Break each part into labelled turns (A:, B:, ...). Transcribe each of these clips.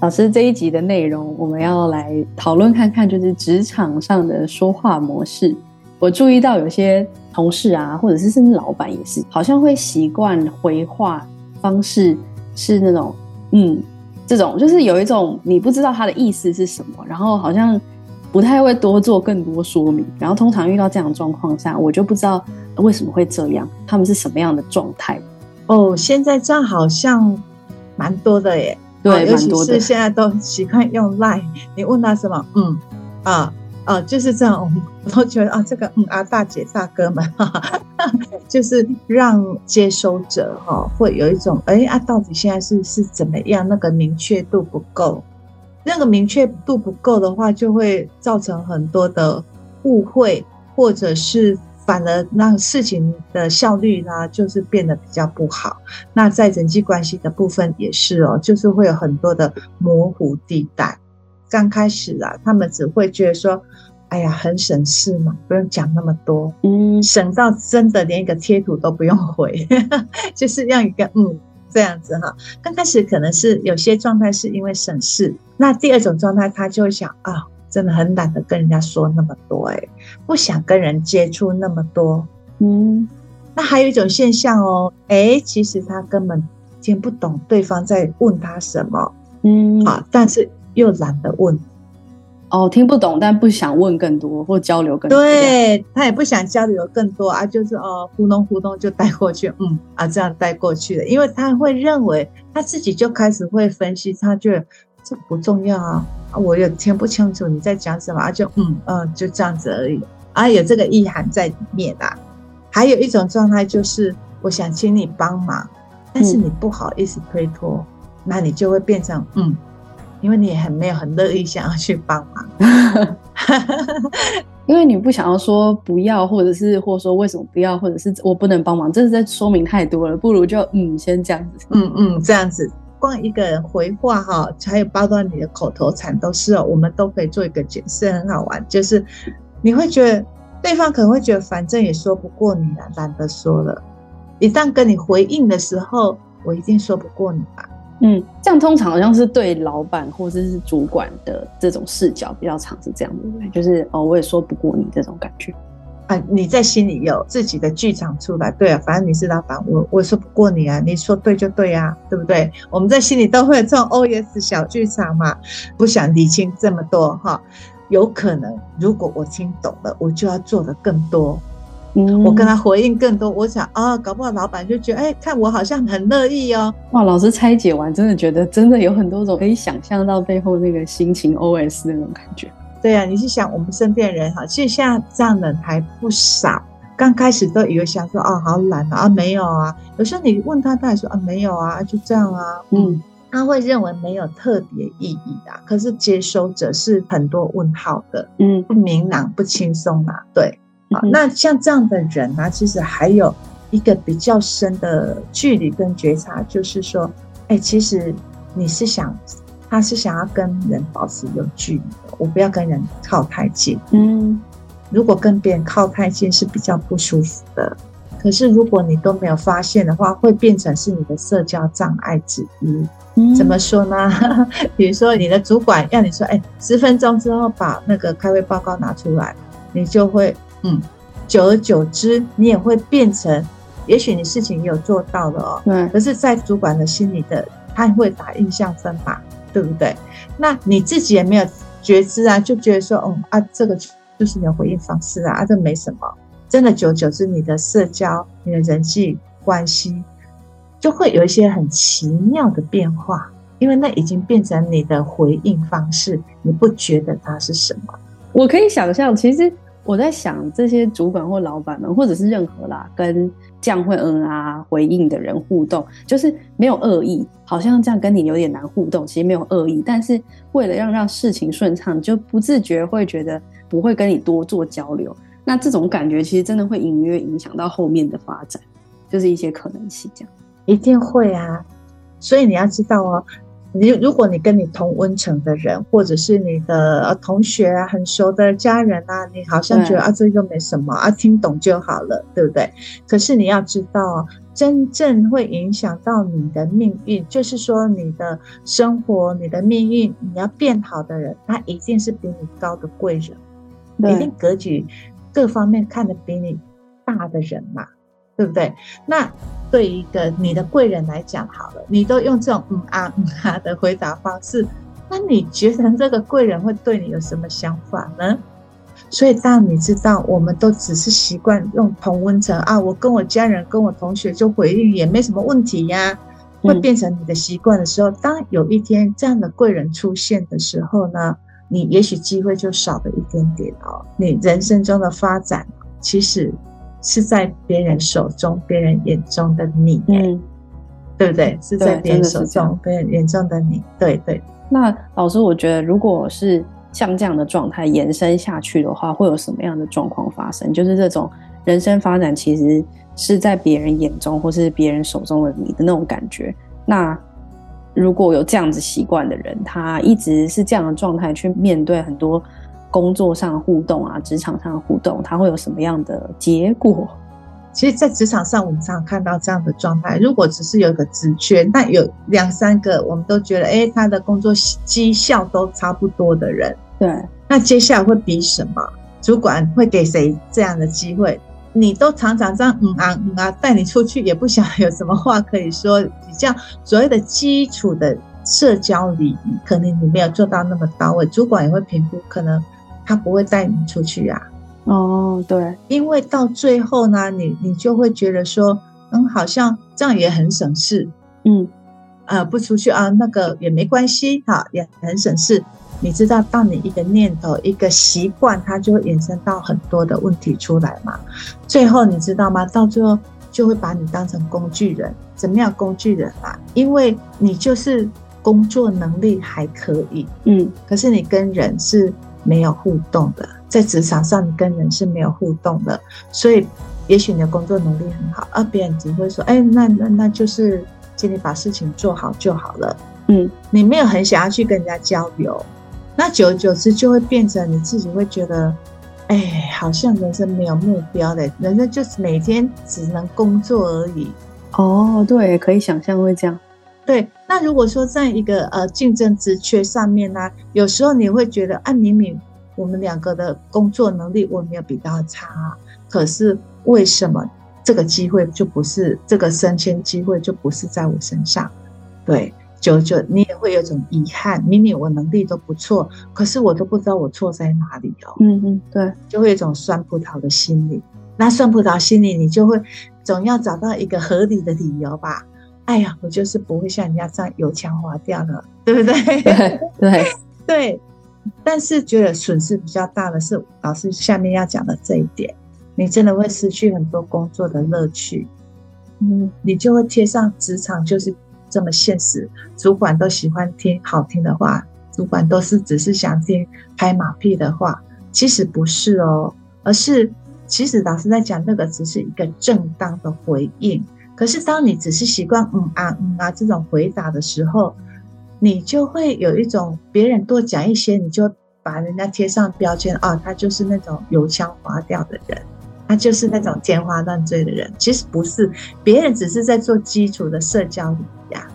A: 老师，这一集的内容，我们要来讨论看看，就是职场上的说话模式。我注意到有些同事啊，或者是甚至老板也是，好像会习惯回话方式是那种，嗯，这种就是有一种你不知道他的意思是什么，然后好像不太会多做更多说明。然后通常遇到这样的状况下，我就不知道为什么会这样，他们是什么样的状态？
B: 哦，现在这样好像蛮多的耶。对，尤其是现在都习惯用 Line，你问他什么，嗯，啊，啊，就是这样，我都觉得啊，这个嗯啊，大姐大哥们，哈哈，就是让接收者哈会有一种，哎啊，到底现在是是怎么样？那个明确度不够，那个明确度不够的话，就会造成很多的误会，或者是。反而让事情的效率呢，就是变得比较不好。那在人际关系的部分也是哦，就是会有很多的模糊地带。刚开始啊，他们只会觉得说：“哎呀，很省事嘛，不用讲那么多。”嗯，省到真的连一个贴图都不用回，就是要一个嗯这样子哈。刚开始可能是有些状态是因为省事，那第二种状态他就会想啊。真的很懒得跟人家说那么多，欸，不想跟人接触那么多。嗯，那还有一种现象哦，哎，其实他根本听不懂对方在问他什么。嗯，啊，但是又懒得问。
A: 哦，听不懂，但不想问更多或交流更多。
B: 对，他也不想交流更多啊，就是哦，糊弄糊弄就带过去，嗯啊，这样带过去的，因为他会认为他自己就开始会分析，他觉得这不重要啊。我也听不清楚你在讲什么啊，就嗯嗯，就这样子而已啊，有这个意涵在里面啦。还有一种状态就是，我想请你帮忙，但是你不好意思推脱，嗯、那你就会变成嗯，因为你也很没有很乐意想要去帮忙，
A: 因为你不想要说不要，或者是或者说为什么不要，或者是我不能帮忙，这是在说明太多了，不如就嗯先这样子，
B: 嗯嗯这样子。光一个人回话哈，还有包括你的口头禅都是哦，我们都可以做一个解释，很好玩。就是你会觉得对方可能会觉得，反正也说不过你了，懒得说了。一旦跟你回应的时候，我一定说不过你吧？
A: 嗯，这样通常好像是对老板或者是主管的这种视角比较常是这样，对不对？就是哦，我也说不过你这种感觉。
B: 啊你在心里有自己的剧场出来，对啊，反正你是老板，我我说不过你啊，你说对就对啊，对不对？我们在心里都会有这种 OS 小剧场嘛，不想理清这么多哈。有可能，如果我听懂了，我就要做的更多，嗯，我跟他回应更多。我想啊，搞不好老板就觉得，哎，看我好像很乐意哦。
A: 哇，老师拆解完，真的觉得真的有很多种可以想象到背后那个心情 OS 那种感觉。
B: 对啊，你是想我们身边人哈，其实现在这样的人还不少。刚开始都以为想说哦，好懒啊，啊没有啊。有时候你问他，他也说啊没有啊，就这样啊。嗯，他会认为没有特别意义的，可是接收者是很多问号的，嗯，不明朗、不轻松啊。对，啊，那像这样的人呢，其实还有一个比较深的距离跟觉察，就是说，哎，其实你是想。他是想要跟人保持有距离的，我不要跟人靠太近。嗯，如果跟别人靠太近是比较不舒服的。可是如果你都没有发现的话，会变成是你的社交障碍之一。嗯，怎么说呢？比如说你的主管要你说，哎，十分钟之后把那个开会报告拿出来，你就会，嗯，久而久之，你也会变成，也许你事情也有做到了哦，对，可是，在主管的心里的，他会打印象分吧。对不对？那你自己也没有觉知啊，就觉得说，嗯啊，这个就是你的回应方式啊，啊，这没什么。真的，久而久之，你的社交、你的人际关系就会有一些很奇妙的变化，因为那已经变成你的回应方式，你不觉得它是什么？
A: 我可以想象，其实我在想，这些主管或老板们，或者是任何啦，跟。这样会嗯啊回应的人互动，就是没有恶意，好像这样跟你有点难互动，其实没有恶意，但是为了让让事情顺畅，就不自觉会觉得不会跟你多做交流，那这种感觉其实真的会隐约影响到后面的发展，就是一些可能性这样。
B: 一定会啊，所以你要知道哦。你如果你跟你同温层的人，或者是你的同学啊，很熟的家人啊，你好像觉得啊，这又没什么啊，听懂就好了，对不对？可是你要知道，真正会影响到你的命运，就是说你的生活、你的命运，你要变好的人，他一定是比你高的贵人，一定格局各方面看得比你大的人嘛。对不对？那对一个你的贵人来讲，好了，你都用这种嗯啊嗯啊的回答方式，那你觉得这个贵人会对你有什么想法呢？所以当你知道，我们都只是习惯用同温层啊，我跟我家人、跟我同学就回应也没什么问题呀，会变成你的习惯的时候，当有一天这样的贵人出现的时候呢，你也许机会就少了一点点哦。你人生中的发展，其实。是在别人手中、别人眼中的你，嗯，对不对？是在别人手中、别人眼中的你，对对。
A: 那老师，我觉得如果是像这样的状态延伸下去的话，会有什么样的状况发生？就是这种人生发展其实是在别人眼中或是别人手中的你的那种感觉。那如果有这样子习惯的人，他一直是这样的状态去面对很多。工作上的互动啊，职场上的互动，它会有什么样的结果？
B: 其实，在职场上，我们常常看到这样的状态。如果只是有一个职缺，那有两三个，我们都觉得，哎，他的工作绩效都差不多的人，
A: 对，那
B: 接下来会比什么？主管会给谁这样的机会？你都常常这样，嗯啊嗯啊，带你出去，也不想有什么话可以说，比较所谓的基础的社交礼仪，可能你没有做到那么到位，主管也会评估，可能。他不会带你出去呀、
A: 啊，哦，对，
B: 因为到最后呢，你你就会觉得说，嗯，好像这样也很省事，嗯，呃，不出去啊，那个也没关系，哈，也很省事。你知道，当你一个念头、一个习惯，它就会衍生到很多的问题出来嘛。最后你知道吗？到最后就会把你当成工具人，怎么样工具人啊？因为你就是工作能力还可以，嗯，可是你跟人是。没有互动的，在职场上你跟人是没有互动的，所以也许你的工作能力很好，而别人只会说：“哎，那那那就是请你把事情做好就好了。”嗯，你没有很想要去跟人家交流，那久而久之就会变成你自己会觉得：“哎，好像人生没有目标的，人生就是每天只能工作而已。”
A: 哦，对，可以想象会这样。
B: 对，那如果说在一个呃竞争职缺上面呢、啊，有时候你会觉得，啊，明明我们两个的工作能力我没有比较差，可是为什么这个机会就不是这个升迁机会就不是在我身上？对，就就你也会有种遗憾，明明我能力都不错，可是我都不知道我错在哪里哦。
A: 嗯嗯，对，
B: 就会有一种酸葡萄的心理。那酸葡萄心理，你就会总要找到一个合理的理由吧。哎呀，我就是不会像人家这样油腔滑调了，对不对？
A: 对对
B: 对。但是觉得损失比较大的是老师下面要讲的这一点，你真的会失去很多工作的乐趣。嗯，你就会贴上职场就是这么现实，主管都喜欢听好听的话，主管都是只是想听拍马屁的话，其实不是哦，而是其实老师在讲那个只是一个正当的回应。可是，当你只是习惯嗯啊嗯啊这种回答的时候，你就会有一种别人多讲一些，你就把人家贴上标签啊，他就是那种油腔滑调的人，他就是那种天花乱坠的人。其实不是，别人只是在做基础的社交礼仪呀。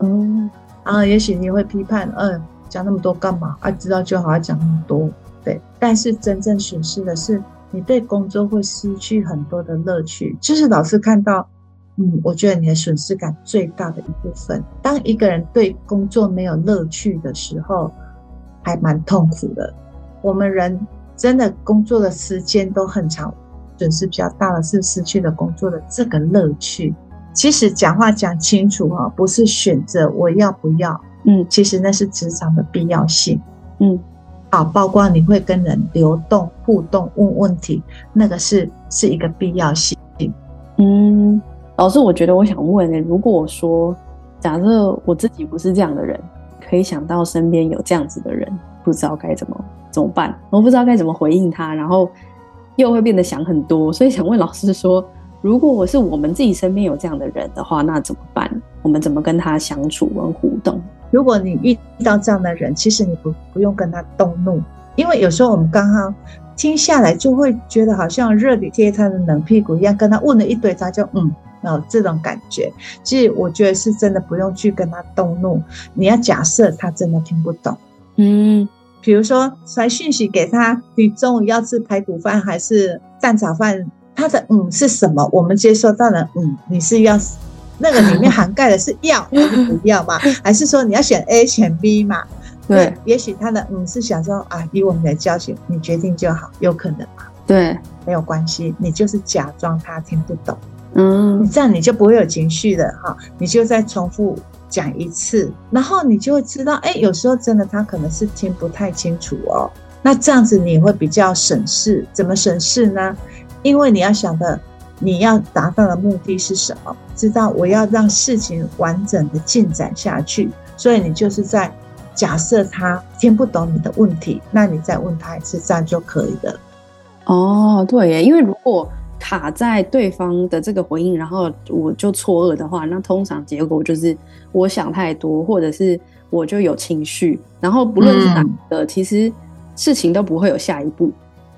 B: 嗯，啊，也许你会批判，嗯，讲那么多干嘛？啊，知道就好，要讲那么多。对，但是真正损失的是，你对工作会失去很多的乐趣。就是老师看到。嗯，我觉得你的损失感最大的一部分，当一个人对工作没有乐趣的时候，还蛮痛苦的。我们人真的工作的时间都很长，损失比较大的是失去了工作的这个乐趣。其实讲话讲清楚哈，不是选择我要不要，嗯，其实那是职场的必要性，嗯，好，包括你会跟人流动互动问问题，那个是是一个必要性，
A: 嗯。老师，我觉得我想问呢，如果说假设我自己不是这样的人，可以想到身边有这样子的人，不知道该怎么怎么办，我不知道该怎么回应他，然后又会变得想很多，所以想问老师说，如果我是我们自己身边有这样的人的话，那怎么办？我们怎么跟他相处跟互动。
B: 如果你遇到这样的人，其实你不不用跟他动怒，因为有时候我们刚刚听下来就会觉得好像热脸贴他的冷屁股一样，跟他问了一堆，他就嗯，哦，这种感觉。其实我觉得是真的不用去跟他动怒，你要假设他真的听不懂，
A: 嗯，
B: 比如说传讯息给他，你中午要吃排骨饭还是蛋炒饭？他的嗯是什么？我们接收到的嗯，你是要那个里面涵盖的是要 还是不要嘛？还是说你要选 A 选 B 嘛？对，也许他的嗯是想说啊，以我们的交情，你决定就好，有可能嘛？
A: 对，
B: 没有关系，你就是假装他听不懂，
A: 嗯，
B: 你这样你就不会有情绪的哈，你就再重复讲一次，然后你就会知道，哎，有时候真的他可能是听不太清楚哦，那这样子你会比较省事，怎么省事呢？因为你要想的，你要达到的目的是什么？知道我要让事情完整的进展下去，所以你就是在假设他听不懂你的问题，那你再问他一次，这样就可以了。
A: 哦，对耶，因为如果卡在对方的这个回应，然后我就错愕的话，那通常结果就是我想太多，或者是我就有情绪，然后不论是哪个，嗯、其实事情都不会有下一步。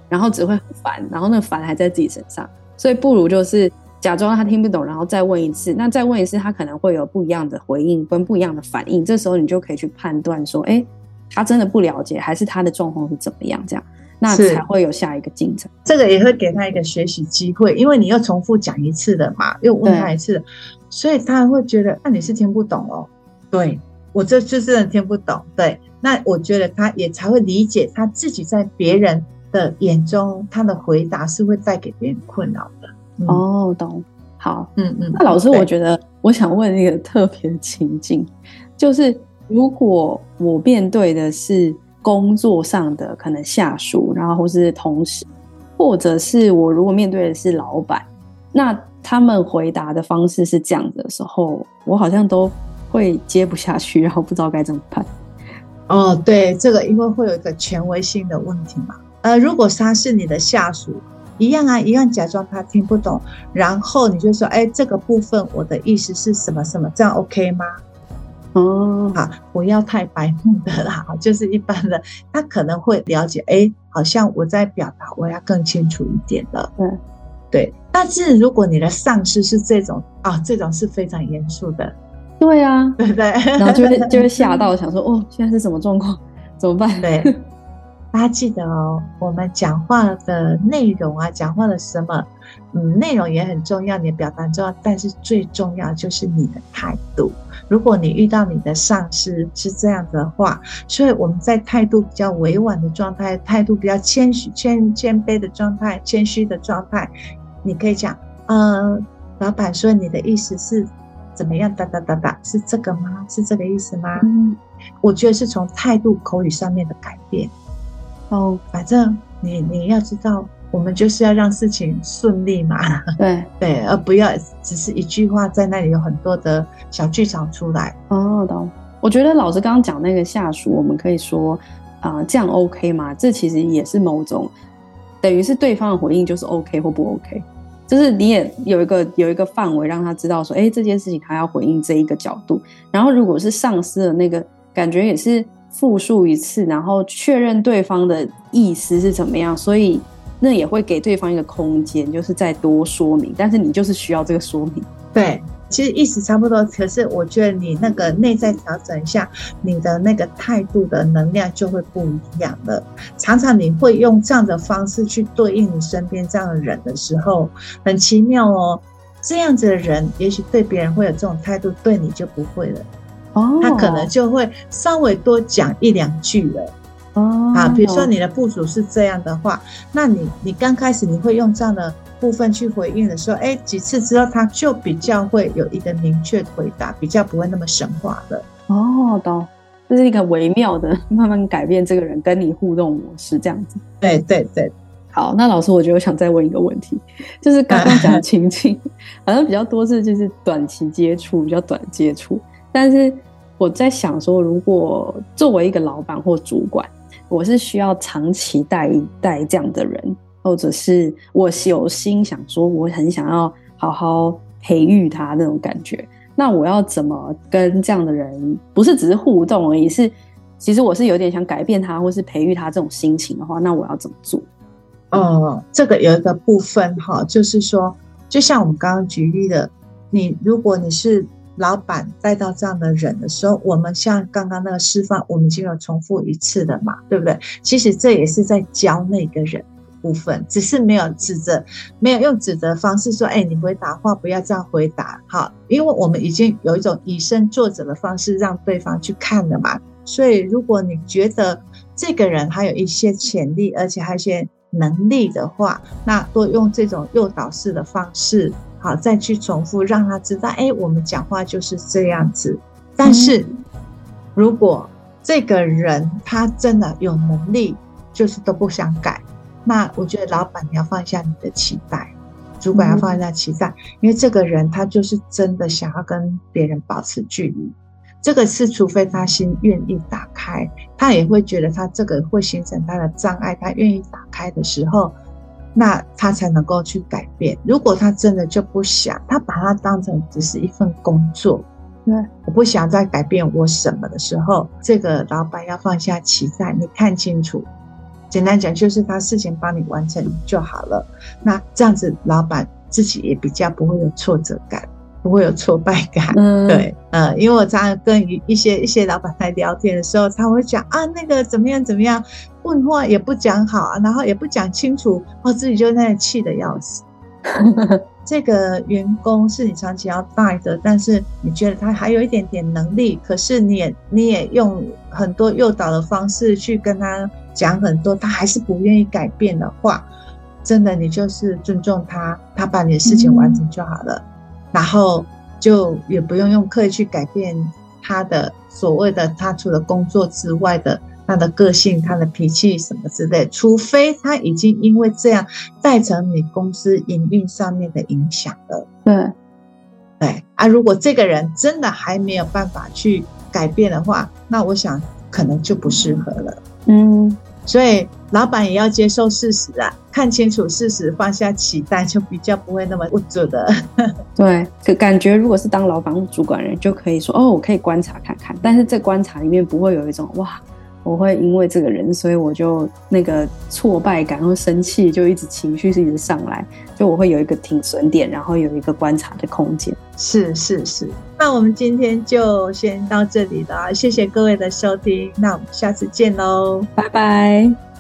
A: 然后只会很烦，然后那个烦还在自己身上，所以不如就是假装他听不懂，然后再问一次。那再问一次，他可能会有不一样的回应跟不一样的反应。这时候你就可以去判断说，哎，他真的不了解，还是他的状况是怎么样？这样，那才会有下一个进程。
B: 这个也会给他一个学习机会，因为你又重复讲一次的嘛，又问他一次，所以他会觉得，那你是听不懂哦。对，我这就真的听不懂。对，那我觉得他也才会理解他自己在别人的眼中，他的回答是会带给别人困扰的。
A: 嗯、哦，懂。好，
B: 嗯嗯。
A: 那老师，我觉得我想问一个特别的情境，就是如果我面对的是工作上的可能下属，然后或是同事，或者是我如果面对的是老板，那他们回答的方式是这样的时候，我好像都会接不下去，然后不知道该怎么办。
B: 哦，对，这个因为会有一个权威性的问题嘛。呃，如果他是你的下属，一样啊，一样假装他听不懂，然后你就说，哎，这个部分我的意思是什么什么，这样 OK 吗？
A: 哦，
B: 好，不要太白目的啦，就是一般的，他可能会了解，哎，好像我在表达，我要更清楚一点了。
A: 嗯，
B: 对。但是如果你的上司是这种啊，这种是非常严肃的。
A: 对啊，
B: 对不对？
A: 然后就会就会吓到，想说，哦，现在是什么状况？怎么办？
B: 对。大家记得哦，我们讲话的内容啊，讲话的什么，嗯，内容也很重要，你的表达很重要，但是最重要就是你的态度。如果你遇到你的上司是这样的话，所以我们在态度比较委婉的状态，态度比较谦虚、谦谦卑的状态、谦虚的状态，你可以讲，呃，老板说你的意思是怎么样？哒哒哒哒，是这个吗？是这个意思吗？
A: 嗯，
B: 我觉得是从态度、口语上面的改变。哦，反正你你要知道，我们就是要让事情顺利嘛。
A: 对
B: 对，而不要只是一句话在那里有很多的小剧场出来。
A: 哦，懂。我觉得老师刚刚讲那个下属，我们可以说啊、呃，这样 OK 吗？这其实也是某种，等于是对方的回应就是 OK 或不 OK，就是你也有一个有一个范围让他知道说，哎，这件事情他要回应这一个角度。然后如果是上司的那个感觉也是。复述一次，然后确认对方的意思是怎么样，所以那也会给对方一个空间，就是再多说明。但是你就是需要这个说明。
B: 对，其实意思差不多，可是我觉得你那个内在调整一下，你的那个态度的能量就会不一样了。常常你会用这样的方式去对应你身边这样的人的时候，很奇妙哦。这样子的人，也许对别人会有这种态度，对你就不会了。
A: 哦，
B: 他可能就会稍微多讲一两句了。
A: 哦，
B: 啊，比如说你的部署是这样的话，那你你刚开始你会用这样的部分去回应的时候，哎，几次之后他就比较会有一个明确的回答，比较不会那么神话了。
A: 哦，懂，这是一个微妙的慢慢改变这个人跟你互动模式这样子。
B: 对对对，
A: 好，那老师，我觉得我想再问一个问题，就是刚刚讲的情境，好像比较多是就是短期接触，比较短接触。但是我在想说，如果作为一个老板或主管，我是需要长期带一带这样的人，或者是我有心想说，我很想要好好培育他那种感觉，那我要怎么跟这样的人，不是只是互动而已，是其实我是有点想改变他，或是培育他这种心情的话，那我要怎么做？
B: 哦，这个有一个部分哈，就是说，就像我们刚刚举例的，你如果你是老板带到这样的人的时候，我们像刚刚那个示范，我们已经有重复一次的嘛，对不对？其实这也是在教那个人。部分只是没有指责，没有用指责方式说：“哎，你回答话不要这样回答。”好，因为我们已经有一种以身作则的方式让对方去看了嘛。所以，如果你觉得这个人还有一些潜力，而且还有一些能力的话，那多用这种诱导式的方式，好，再去重复让他知道：“哎，我们讲话就是这样子。”但是，如果这个人他真的有能力，就是都不想改。那我觉得老板你要放下你的期待，主管要放下期待，因为这个人他就是真的想要跟别人保持距离。这个是除非他心愿意打开，他也会觉得他这个会形成他的障碍。他愿意打开的时候，那他才能够去改变。如果他真的就不想，他把它当成只是一份工作，对，我不想再改变我什么的时候，这个老板要放下期待，你看清楚。简单讲，就是他事情帮你完成就好了。那这样子，老板自己也比较不会有挫折感，不会有挫败感。嗯，对，呃，因为我常常跟一些一些老板在聊天的时候，他会讲啊，那个怎么样怎么样，问话也不讲好，然后也不讲清楚，我自己就在那气得要死。这个员工是你长期要带的，但是你觉得他还有一点点能力，可是你也你也用很多诱导的方式去跟他。讲很多，他还是不愿意改变的话，真的，你就是尊重他，他把你的事情完成就好了，嗯、然后就也不用用刻意去改变他的所谓的他除了工作之外的他的个性、他的脾气什么之类，除非他已经因为这样带成你公司营运上面的影响了。对，对啊，如果这个人真的还没有办法去改变的话，那我想可能就不适合了。嗯，所以老板也要接受事实啊，看清楚事实，放下期待，就比较不会那么无助的。
A: 对，就感觉如果是当老板或主管人，就可以说哦，我可以观察看看，但是这观察里面不会有一种哇。我会因为这个人，所以我就那个挫败感或生气，就一直情绪是一直上来，就我会有一个停损点，然后有一个观察的空间。
B: 是是是，那我们今天就先到这里了，谢谢各位的收听，那我们下次见喽，
A: 拜拜。